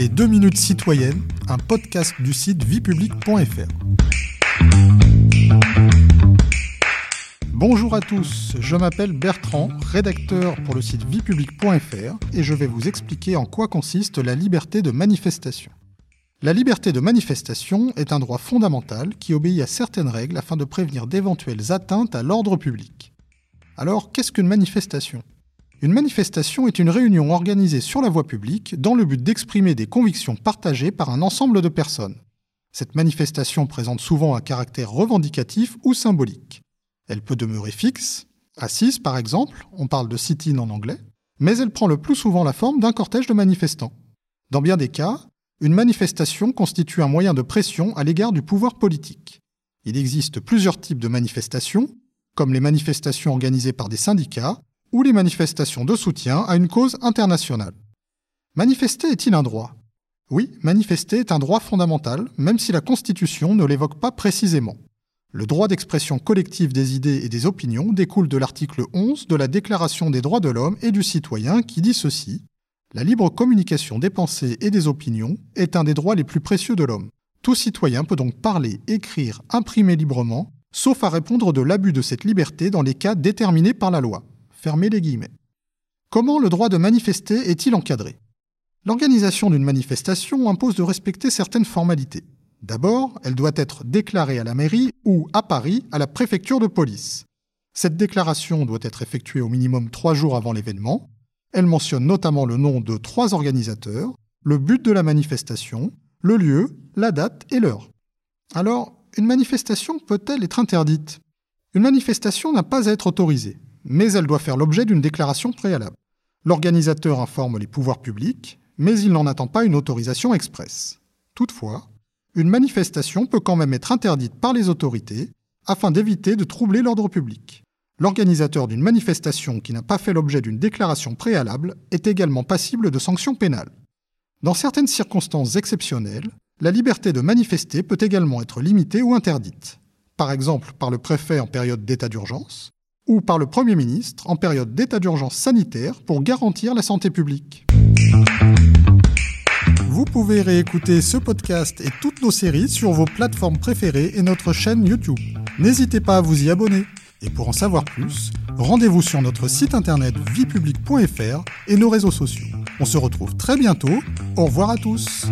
Les 2 minutes citoyennes, un podcast du site viepublic.fr. Bonjour à tous, je m'appelle Bertrand, rédacteur pour le site viepublic.fr et je vais vous expliquer en quoi consiste la liberté de manifestation. La liberté de manifestation est un droit fondamental qui obéit à certaines règles afin de prévenir d'éventuelles atteintes à l'ordre public. Alors, qu'est-ce qu'une manifestation? Une manifestation est une réunion organisée sur la voie publique dans le but d'exprimer des convictions partagées par un ensemble de personnes. Cette manifestation présente souvent un caractère revendicatif ou symbolique. Elle peut demeurer fixe, assise par exemple, on parle de sit-in en anglais, mais elle prend le plus souvent la forme d'un cortège de manifestants. Dans bien des cas, une manifestation constitue un moyen de pression à l'égard du pouvoir politique. Il existe plusieurs types de manifestations, comme les manifestations organisées par des syndicats ou les manifestations de soutien à une cause internationale. Manifester est-il un droit? Oui, manifester est un droit fondamental, même si la Constitution ne l'évoque pas précisément. Le droit d'expression collective des idées et des opinions découle de l'article 11 de la Déclaration des droits de l'homme et du citoyen qui dit ceci la libre communication des pensées et des opinions est un des droits les plus précieux de l'homme. Tout citoyen peut donc parler, écrire, imprimer librement, sauf à répondre de l'abus de cette liberté dans les cas déterminés par la loi. Fermez les guillemets. Comment le droit de manifester est-il encadré? L'organisation d'une manifestation impose de respecter certaines formalités. D'abord, elle doit être déclarée à la mairie ou, à Paris, à la préfecture de police. Cette déclaration doit être effectuée au minimum trois jours avant l'événement, elle mentionne notamment le nom de trois organisateurs, le but de la manifestation, le lieu, la date et l'heure. Alors, une manifestation peut-elle être interdite? Une manifestation n'a pas à être autorisée, mais elle doit faire l'objet d'une déclaration préalable. L'organisateur informe les pouvoirs publics, mais il n'en attend pas une autorisation expresse. Toutefois, une manifestation peut quand même être interdite par les autorités afin d'éviter de troubler l'ordre public. L'organisateur d'une manifestation qui n'a pas fait l'objet d'une déclaration préalable est également passible de sanctions pénales. Dans certaines circonstances exceptionnelles, la liberté de manifester peut également être limitée ou interdite, par exemple par le préfet en période d'état d'urgence, ou par le Premier ministre en période d'état d'urgence sanitaire pour garantir la santé publique. Vous pouvez réécouter ce podcast et toutes nos séries sur vos plateformes préférées et notre chaîne YouTube. N'hésitez pas à vous y abonner. Et pour en savoir plus, rendez-vous sur notre site internet viepublic.fr et nos réseaux sociaux. On se retrouve très bientôt. Au revoir à tous.